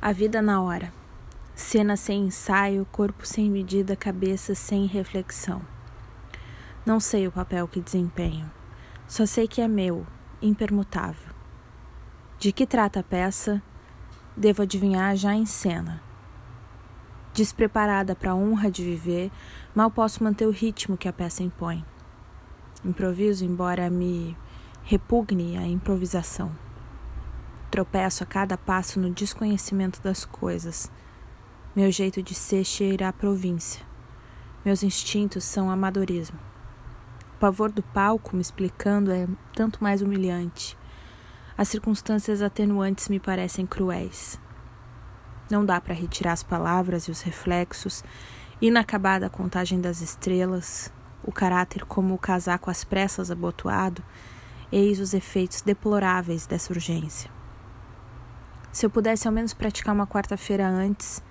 A vida na hora. Cena sem ensaio, corpo sem medida, cabeça sem reflexão. Não sei o papel que desempenho. Só sei que é meu, impermutável. De que trata a peça? Devo adivinhar já em cena. Despreparada para a honra de viver, mal posso manter o ritmo que a peça impõe. Improviso, embora me repugne a improvisação. Tropeço a cada passo no desconhecimento das coisas. Meu jeito de ser cheira à província. Meus instintos são amadorismo. O pavor do palco me explicando é tanto mais humilhante. As circunstâncias atenuantes me parecem cruéis. Não dá para retirar as palavras e os reflexos, inacabada a contagem das estrelas, o caráter como o casaco às pressas abotoado, eis os efeitos deploráveis dessa urgência. Se eu pudesse ao menos praticar uma quarta-feira antes,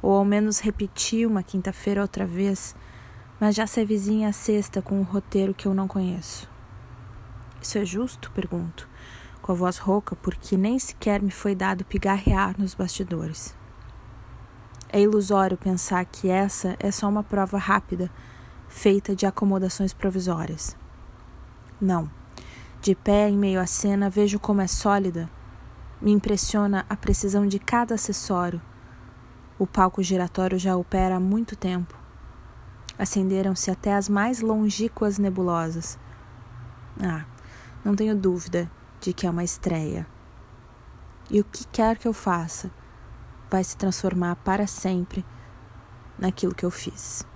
ou ao menos repetir uma quinta-feira outra vez, mas já se vizinha a sexta com um roteiro que eu não conheço. Isso é justo? pergunto, com a voz rouca, porque nem sequer me foi dado pigarrear nos bastidores. É ilusório pensar que essa é só uma prova rápida, feita de acomodações provisórias. Não. De pé em meio à cena, vejo como é sólida me impressiona a precisão de cada acessório. O palco giratório já opera há muito tempo. Acenderam-se até as mais longínquas nebulosas. Ah, não tenho dúvida de que é uma estreia. E o que quer que eu faça vai se transformar para sempre naquilo que eu fiz.